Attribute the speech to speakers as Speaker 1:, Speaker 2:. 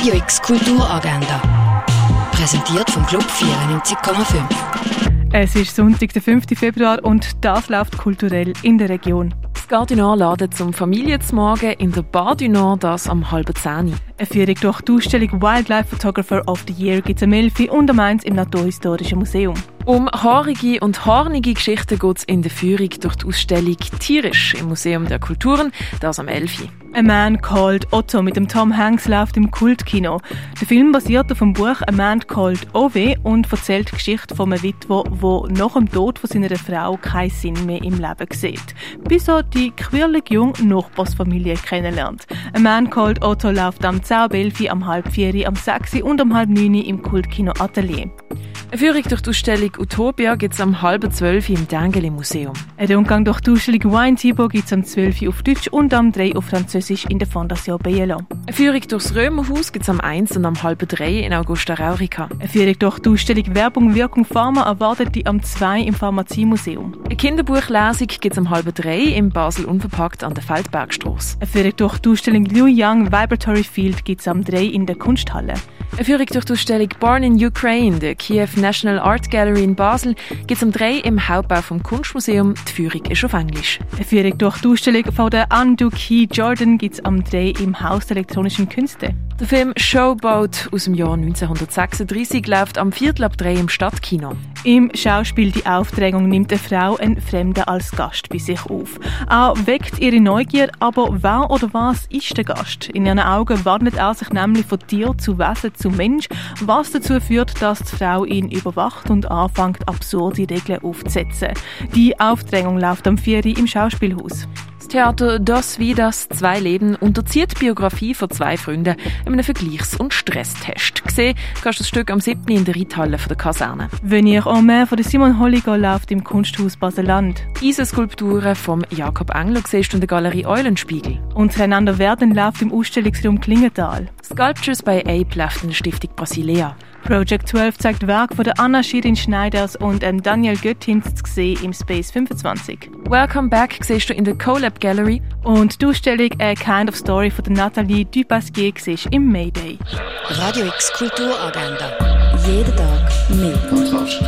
Speaker 1: Radio X Kulturagenda. Präsentiert vom Club 94,5.
Speaker 2: Es ist Sonntag, der 5. Februar und das läuft kulturell in der Region.
Speaker 3: Das Gardinor ladet zum Familienzmorgen in der Bar du Nord, das am halben Zehn.
Speaker 2: Eine Führung durch die Ausstellung Wildlife Photographer of the Year gibt es am 11. und am 1 im Naturhistorischen Museum.
Speaker 3: Um haarige und hornige Geschichten geht es in der Führung durch die Ausstellung Tierisch im Museum der Kulturen, das am 11.
Speaker 2: A Man Called Otto mit dem Tom Hanks läuft im Kultkino. Der Film basiert auf dem Buch A Man Called Ove und erzählt die Geschichte von einem Witwer, der nach dem Tod von seiner Frau keinen Sinn mehr im Leben sieht. Bis er die quirlige junge Nachbarsfamilie kennenlernt. A Man Called Otto läuft am 10 am halb 4 am 6 und am halb 9 im Kultkino Atelier.
Speaker 3: Eine Führung durch die Ausstellung Utopia gibt es am halben 12 im Dengeli Museum.
Speaker 2: Ein Rundgang durch die Ausstellung Wine Tibo gibt es am 12 auf Deutsch und am 3 auf Französisch in der Fondation Bielo.
Speaker 3: Eine Führung durchs Römerhaus gibt es am 1 und am halben 3 in Augusta Raurica.
Speaker 2: Eine Führung durch die Ausstellung Werbung, Wirkung, Pharma erwartet die am 2 im Pharmaziemuseum.
Speaker 3: Eine Kinderbuchlesung gibt es am halben 3 im Basel Unverpackt an der Feldbergstrasse.
Speaker 2: Eine Führung durch die Ausstellung Liu Yang Vibratory Field gibt es am 3 in der Kunsthalle.
Speaker 3: Eine Führung durch die Ausstellung Born in Ukraine, der Kiew National Art Gallery in Basel, gibt es am 3 im Hauptbau vom Kunstmuseum. Die Führung ist auf Englisch.
Speaker 2: Eine Führung durch die Ausstellung von der Andu Key Jordan gibt es am 3 im Haus der elektronischen Künste.
Speaker 3: Der Film Showboat aus dem Jahr 1936 läuft am Viertel ab 3 im Stadtkino.
Speaker 2: Im Schauspiel Die Auftragung nimmt eine Frau einen Fremden als Gast bei sich auf. Er weckt ihre Neugier, aber wer oder was ist der Gast? In ihren Augen wandelt er sich nämlich von Tier zu Wesen zu Mensch, was dazu führt, dass die Frau ihn überwacht und anfängt, absurde Regeln aufzusetzen. Die Aufdrängung läuft am 4. im Schauspielhaus.
Speaker 3: Theater Das wie das Zwei Leben unterzieht die Biografie von zwei Freunden in einem Vergleichs- und Stresstest. Gesehen kannst du das Stück am 7. in der Reithalle der Kaserne.
Speaker 2: Venir en mer von der Simon Holliger läuft im Kunsthaus Baseland.
Speaker 3: Eisenskulpturen vom Jakob Engler siehst du in der Galerie Eulenspiegel.
Speaker 2: Untereinander werden läuft im Ausstellungsraum Klingenthal.
Speaker 3: Sculptures bei Ape läuft in der Stiftung Basilea.
Speaker 2: Project 12 zeigt Werk von der Anna Shirin Schneiders und Daniel Göttins zu sehen im Space 25.
Speaker 3: Welcome Back siehst du in der CoLab Gallery.
Speaker 2: Und die Ausstellung A Kind of Story von der Nathalie Dupasquier siehst im Mayday.
Speaker 1: Radio X Kulturagenda. Jeden Tag mehr. Kontrast.